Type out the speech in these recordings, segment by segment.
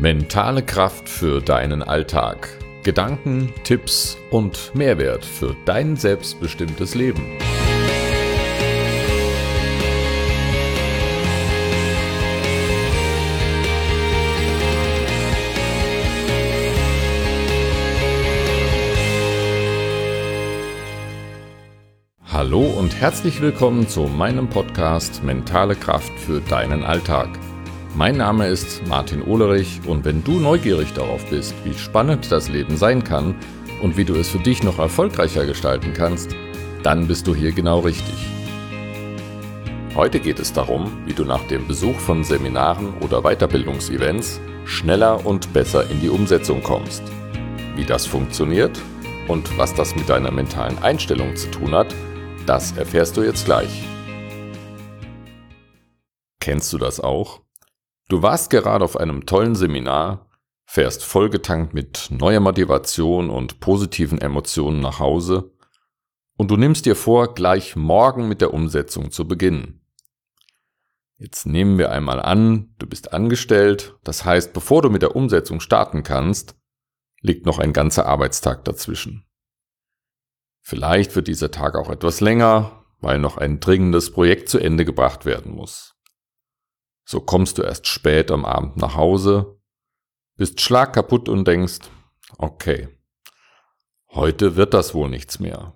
Mentale Kraft für deinen Alltag. Gedanken, Tipps und Mehrwert für dein selbstbestimmtes Leben. Hallo und herzlich willkommen zu meinem Podcast Mentale Kraft für deinen Alltag. Mein Name ist Martin Ohlerich und wenn du neugierig darauf bist, wie spannend das Leben sein kann und wie du es für dich noch erfolgreicher gestalten kannst, dann bist du hier genau richtig. Heute geht es darum, wie du nach dem Besuch von Seminaren oder Weiterbildungsevents schneller und besser in die Umsetzung kommst. Wie das funktioniert und was das mit deiner mentalen Einstellung zu tun hat, das erfährst du jetzt gleich. Kennst du das auch? Du warst gerade auf einem tollen Seminar, fährst vollgetankt mit neuer Motivation und positiven Emotionen nach Hause und du nimmst dir vor, gleich morgen mit der Umsetzung zu beginnen. Jetzt nehmen wir einmal an, du bist angestellt, das heißt, bevor du mit der Umsetzung starten kannst, liegt noch ein ganzer Arbeitstag dazwischen. Vielleicht wird dieser Tag auch etwas länger, weil noch ein dringendes Projekt zu Ende gebracht werden muss. So kommst du erst spät am Abend nach Hause, bist schlagkaputt und denkst, okay, heute wird das wohl nichts mehr.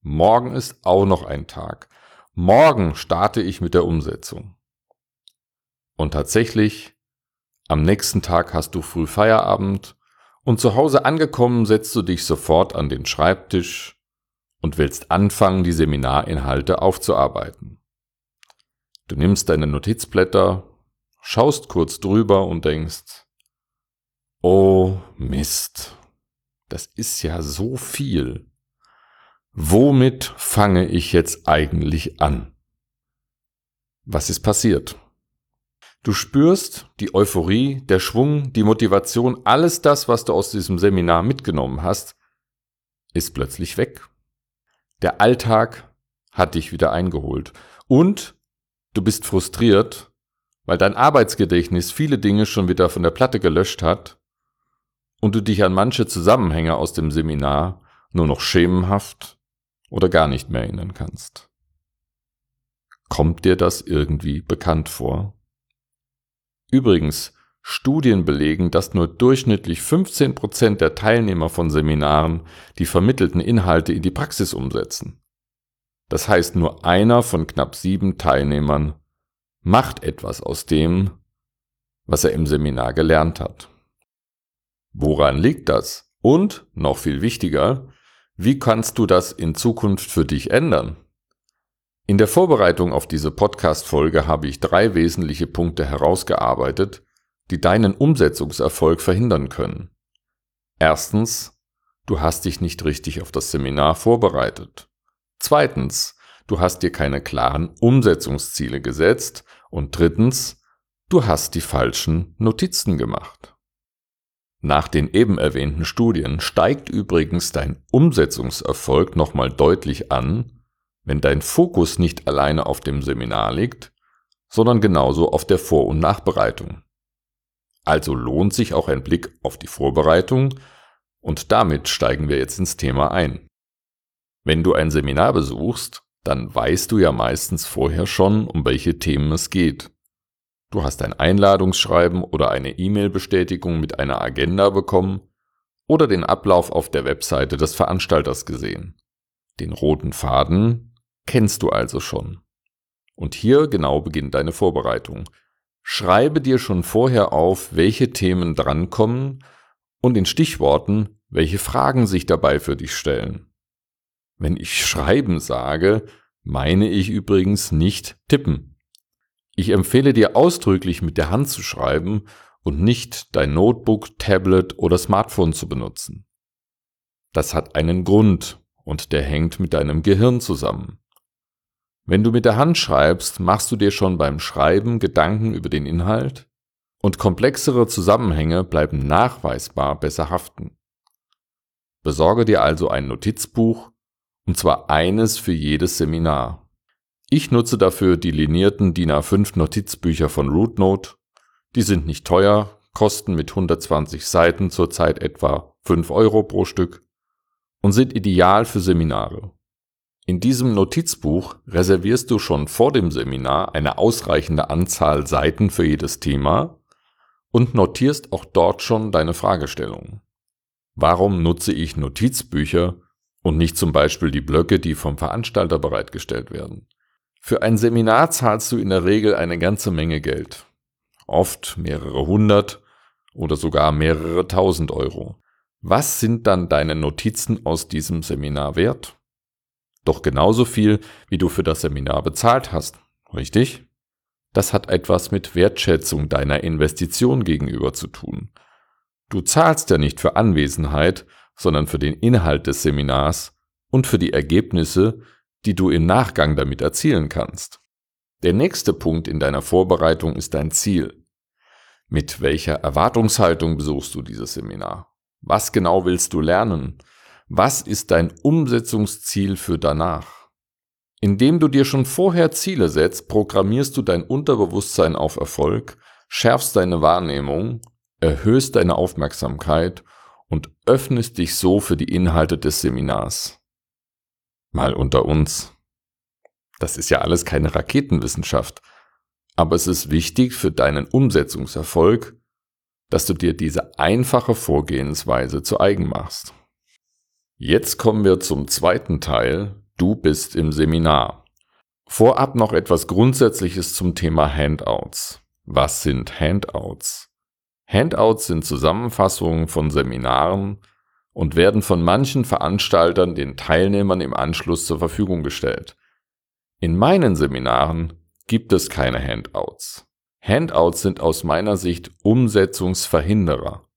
Morgen ist auch noch ein Tag. Morgen starte ich mit der Umsetzung. Und tatsächlich, am nächsten Tag hast du früh Feierabend und zu Hause angekommen setzt du dich sofort an den Schreibtisch und willst anfangen, die Seminarinhalte aufzuarbeiten. Du nimmst deine Notizblätter, schaust kurz drüber und denkst, oh Mist, das ist ja so viel. Womit fange ich jetzt eigentlich an? Was ist passiert? Du spürst die Euphorie, der Schwung, die Motivation, alles das, was du aus diesem Seminar mitgenommen hast, ist plötzlich weg. Der Alltag hat dich wieder eingeholt. Und Du bist frustriert, weil dein Arbeitsgedächtnis viele Dinge schon wieder von der Platte gelöscht hat und du dich an manche Zusammenhänge aus dem Seminar nur noch schemenhaft oder gar nicht mehr erinnern kannst. Kommt dir das irgendwie bekannt vor? Übrigens, Studien belegen, dass nur durchschnittlich 15 Prozent der Teilnehmer von Seminaren die vermittelten Inhalte in die Praxis umsetzen. Das heißt, nur einer von knapp sieben Teilnehmern macht etwas aus dem, was er im Seminar gelernt hat. Woran liegt das? Und, noch viel wichtiger, wie kannst du das in Zukunft für dich ändern? In der Vorbereitung auf diese Podcast-Folge habe ich drei wesentliche Punkte herausgearbeitet, die deinen Umsetzungserfolg verhindern können. Erstens, du hast dich nicht richtig auf das Seminar vorbereitet. Zweitens, du hast dir keine klaren Umsetzungsziele gesetzt. Und drittens, du hast die falschen Notizen gemacht. Nach den eben erwähnten Studien steigt übrigens dein Umsetzungserfolg nochmal deutlich an, wenn dein Fokus nicht alleine auf dem Seminar liegt, sondern genauso auf der Vor- und Nachbereitung. Also lohnt sich auch ein Blick auf die Vorbereitung und damit steigen wir jetzt ins Thema ein. Wenn du ein Seminar besuchst, dann weißt du ja meistens vorher schon, um welche Themen es geht. Du hast ein Einladungsschreiben oder eine E-Mail-Bestätigung mit einer Agenda bekommen oder den Ablauf auf der Webseite des Veranstalters gesehen. Den roten Faden kennst du also schon. Und hier genau beginnt deine Vorbereitung. Schreibe dir schon vorher auf, welche Themen drankommen und in Stichworten, welche Fragen sich dabei für dich stellen. Wenn ich schreiben sage, meine ich übrigens nicht tippen. Ich empfehle dir ausdrücklich mit der Hand zu schreiben und nicht dein Notebook, Tablet oder Smartphone zu benutzen. Das hat einen Grund und der hängt mit deinem Gehirn zusammen. Wenn du mit der Hand schreibst, machst du dir schon beim Schreiben Gedanken über den Inhalt und komplexere Zusammenhänge bleiben nachweisbar besser haften. Besorge dir also ein Notizbuch und zwar eines für jedes Seminar. Ich nutze dafür die linierten DIN A5 Notizbücher von RootNote. Die sind nicht teuer, kosten mit 120 Seiten zurzeit etwa 5 Euro pro Stück und sind ideal für Seminare. In diesem Notizbuch reservierst du schon vor dem Seminar eine ausreichende Anzahl Seiten für jedes Thema und notierst auch dort schon deine Fragestellungen. Warum nutze ich Notizbücher und nicht zum Beispiel die Blöcke, die vom Veranstalter bereitgestellt werden? Für ein Seminar zahlst du in der Regel eine ganze Menge Geld. Oft mehrere hundert oder sogar mehrere tausend Euro. Was sind dann deine Notizen aus diesem Seminar wert? Doch genauso viel, wie du für das Seminar bezahlt hast, richtig? Das hat etwas mit Wertschätzung deiner Investition gegenüber zu tun. Du zahlst ja nicht für Anwesenheit, sondern für den Inhalt des Seminars und für die Ergebnisse, die du im Nachgang damit erzielen kannst. Der nächste Punkt in deiner Vorbereitung ist dein Ziel. Mit welcher Erwartungshaltung besuchst du dieses Seminar? Was genau willst du lernen? Was ist dein Umsetzungsziel für danach? Indem du dir schon vorher Ziele setzt, programmierst du dein Unterbewusstsein auf Erfolg, schärfst deine Wahrnehmung, erhöhst deine Aufmerksamkeit und öffnest dich so für die Inhalte des Seminars. Mal unter uns. Das ist ja alles keine Raketenwissenschaft, aber es ist wichtig für deinen Umsetzungserfolg, dass du dir diese einfache Vorgehensweise zu eigen machst. Jetzt kommen wir zum zweiten Teil. Du bist im Seminar. Vorab noch etwas Grundsätzliches zum Thema Handouts. Was sind Handouts? Handouts sind Zusammenfassungen von Seminaren und werden von manchen Veranstaltern den Teilnehmern im Anschluss zur Verfügung gestellt. In meinen Seminaren gibt es keine Handouts. Handouts sind aus meiner Sicht Umsetzungsverhinderer.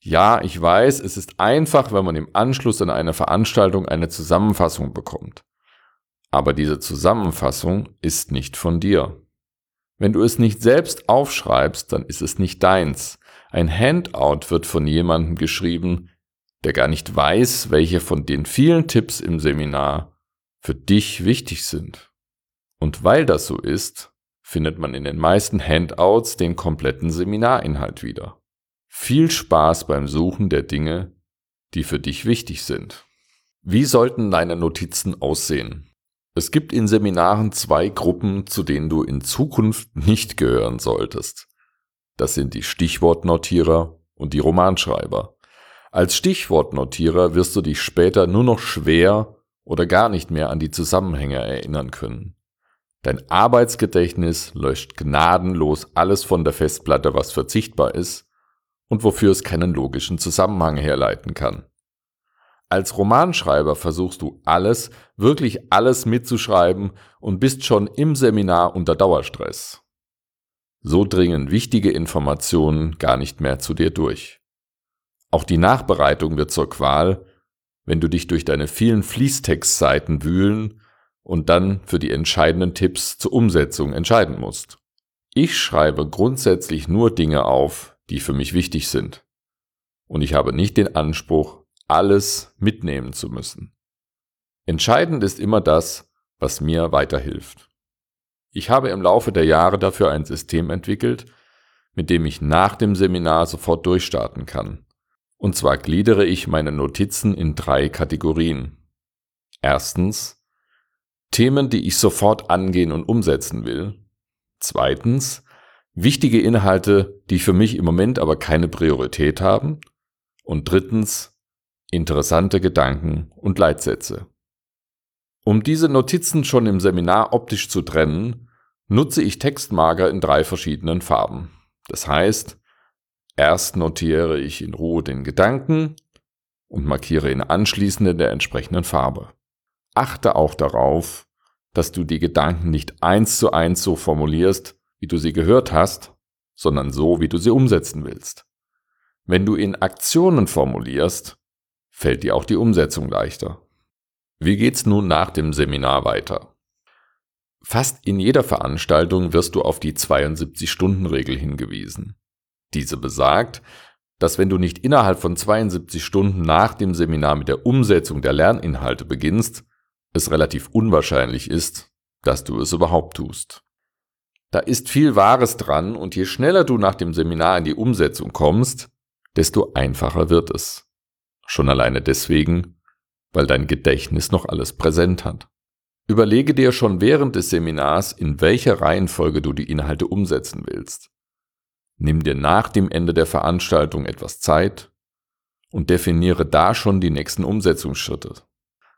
Ja, ich weiß, es ist einfach, wenn man im Anschluss an eine Veranstaltung eine Zusammenfassung bekommt. Aber diese Zusammenfassung ist nicht von dir. Wenn du es nicht selbst aufschreibst, dann ist es nicht deins. Ein Handout wird von jemandem geschrieben, der gar nicht weiß, welche von den vielen Tipps im Seminar für dich wichtig sind. Und weil das so ist, findet man in den meisten Handouts den kompletten Seminarinhalt wieder. Viel Spaß beim Suchen der Dinge, die für dich wichtig sind. Wie sollten deine Notizen aussehen? Es gibt in Seminaren zwei Gruppen, zu denen du in Zukunft nicht gehören solltest. Das sind die Stichwortnotierer und die Romanschreiber. Als Stichwortnotierer wirst du dich später nur noch schwer oder gar nicht mehr an die Zusammenhänge erinnern können. Dein Arbeitsgedächtnis löscht gnadenlos alles von der Festplatte, was verzichtbar ist, und wofür es keinen logischen Zusammenhang herleiten kann. Als Romanschreiber versuchst du alles, wirklich alles mitzuschreiben und bist schon im Seminar unter Dauerstress. So dringen wichtige Informationen gar nicht mehr zu dir durch. Auch die Nachbereitung wird zur Qual, wenn du dich durch deine vielen Fließtextseiten wühlen und dann für die entscheidenden Tipps zur Umsetzung entscheiden musst. Ich schreibe grundsätzlich nur Dinge auf, die für mich wichtig sind. Und ich habe nicht den Anspruch, alles mitnehmen zu müssen. Entscheidend ist immer das, was mir weiterhilft. Ich habe im Laufe der Jahre dafür ein System entwickelt, mit dem ich nach dem Seminar sofort durchstarten kann. Und zwar gliedere ich meine Notizen in drei Kategorien. Erstens Themen, die ich sofort angehen und umsetzen will. Zweitens Wichtige Inhalte, die für mich im Moment aber keine Priorität haben. Und drittens, interessante Gedanken und Leitsätze. Um diese Notizen schon im Seminar optisch zu trennen, nutze ich Textmarker in drei verschiedenen Farben. Das heißt, erst notiere ich in Ruhe den Gedanken und markiere ihn anschließend in der entsprechenden Farbe. Achte auch darauf, dass du die Gedanken nicht eins zu eins so formulierst, wie du sie gehört hast, sondern so, wie du sie umsetzen willst. Wenn du in Aktionen formulierst, fällt dir auch die Umsetzung leichter. Wie geht's nun nach dem Seminar weiter? Fast in jeder Veranstaltung wirst du auf die 72-Stunden-Regel hingewiesen. Diese besagt, dass wenn du nicht innerhalb von 72 Stunden nach dem Seminar mit der Umsetzung der Lerninhalte beginnst, es relativ unwahrscheinlich ist, dass du es überhaupt tust. Da ist viel Wahres dran und je schneller du nach dem Seminar in die Umsetzung kommst, desto einfacher wird es. Schon alleine deswegen, weil dein Gedächtnis noch alles präsent hat. Überlege dir schon während des Seminars, in welcher Reihenfolge du die Inhalte umsetzen willst. Nimm dir nach dem Ende der Veranstaltung etwas Zeit und definiere da schon die nächsten Umsetzungsschritte.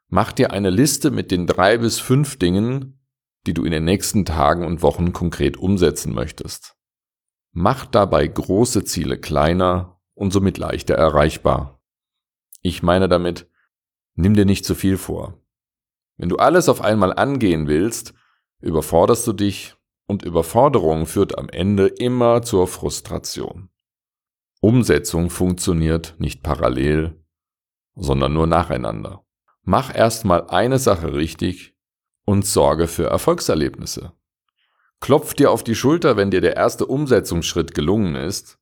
Mach dir eine Liste mit den drei bis fünf Dingen, die du in den nächsten Tagen und Wochen konkret umsetzen möchtest. Mach dabei große Ziele kleiner und somit leichter erreichbar. Ich meine damit, nimm dir nicht zu viel vor. Wenn du alles auf einmal angehen willst, überforderst du dich und Überforderung führt am Ende immer zur Frustration. Umsetzung funktioniert nicht parallel, sondern nur nacheinander. Mach erstmal eine Sache richtig und sorge für Erfolgserlebnisse. Klopf dir auf die Schulter, wenn dir der erste Umsetzungsschritt gelungen ist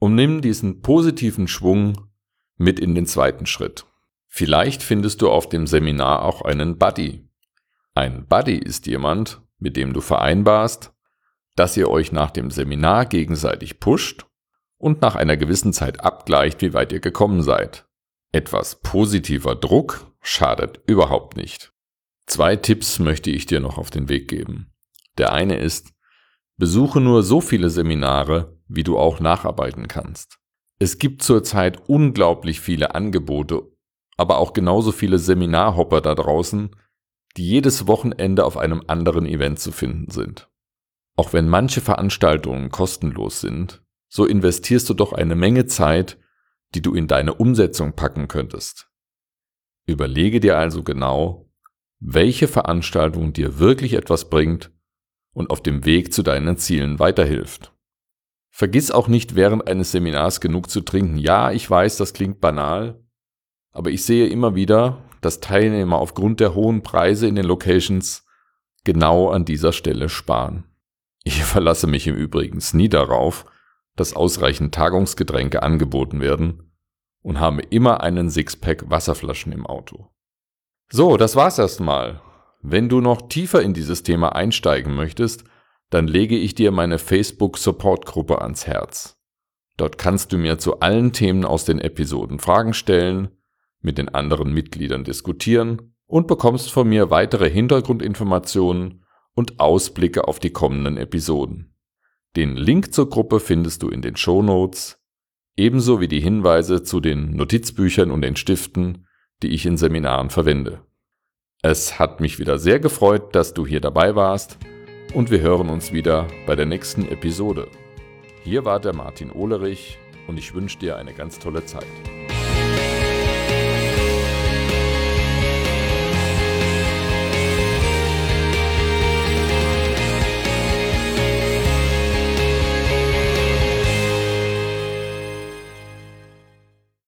und nimm diesen positiven Schwung mit in den zweiten Schritt. Vielleicht findest du auf dem Seminar auch einen Buddy. Ein Buddy ist jemand, mit dem du vereinbarst, dass ihr euch nach dem Seminar gegenseitig pusht und nach einer gewissen Zeit abgleicht, wie weit ihr gekommen seid. Etwas positiver Druck schadet überhaupt nicht. Zwei Tipps möchte ich dir noch auf den Weg geben. Der eine ist, besuche nur so viele Seminare, wie du auch nacharbeiten kannst. Es gibt zurzeit unglaublich viele Angebote aber auch genauso viele Seminarhopper da draußen, die jedes Wochenende auf einem anderen Event zu finden sind. Auch wenn manche Veranstaltungen kostenlos sind, so investierst du doch eine Menge Zeit, die du in deine Umsetzung packen könntest. Überlege dir also genau, welche Veranstaltung dir wirklich etwas bringt und auf dem Weg zu deinen Zielen weiterhilft. Vergiss auch nicht während eines Seminars genug zu trinken. Ja, ich weiß, das klingt banal, aber ich sehe immer wieder, dass Teilnehmer aufgrund der hohen Preise in den Locations genau an dieser Stelle sparen. Ich verlasse mich im Übrigen nie darauf, dass ausreichend Tagungsgetränke angeboten werden und habe immer einen Sixpack Wasserflaschen im Auto. So, das war's erstmal. Wenn du noch tiefer in dieses Thema einsteigen möchtest, dann lege ich dir meine Facebook Support Gruppe ans Herz. Dort kannst du mir zu allen Themen aus den Episoden Fragen stellen mit den anderen Mitgliedern diskutieren und bekommst von mir weitere Hintergrundinformationen und Ausblicke auf die kommenden Episoden. Den Link zur Gruppe findest du in den Show Notes, ebenso wie die Hinweise zu den Notizbüchern und den Stiften, die ich in Seminaren verwende. Es hat mich wieder sehr gefreut, dass du hier dabei warst und wir hören uns wieder bei der nächsten Episode. Hier war der Martin Ohlerich und ich wünsche dir eine ganz tolle Zeit.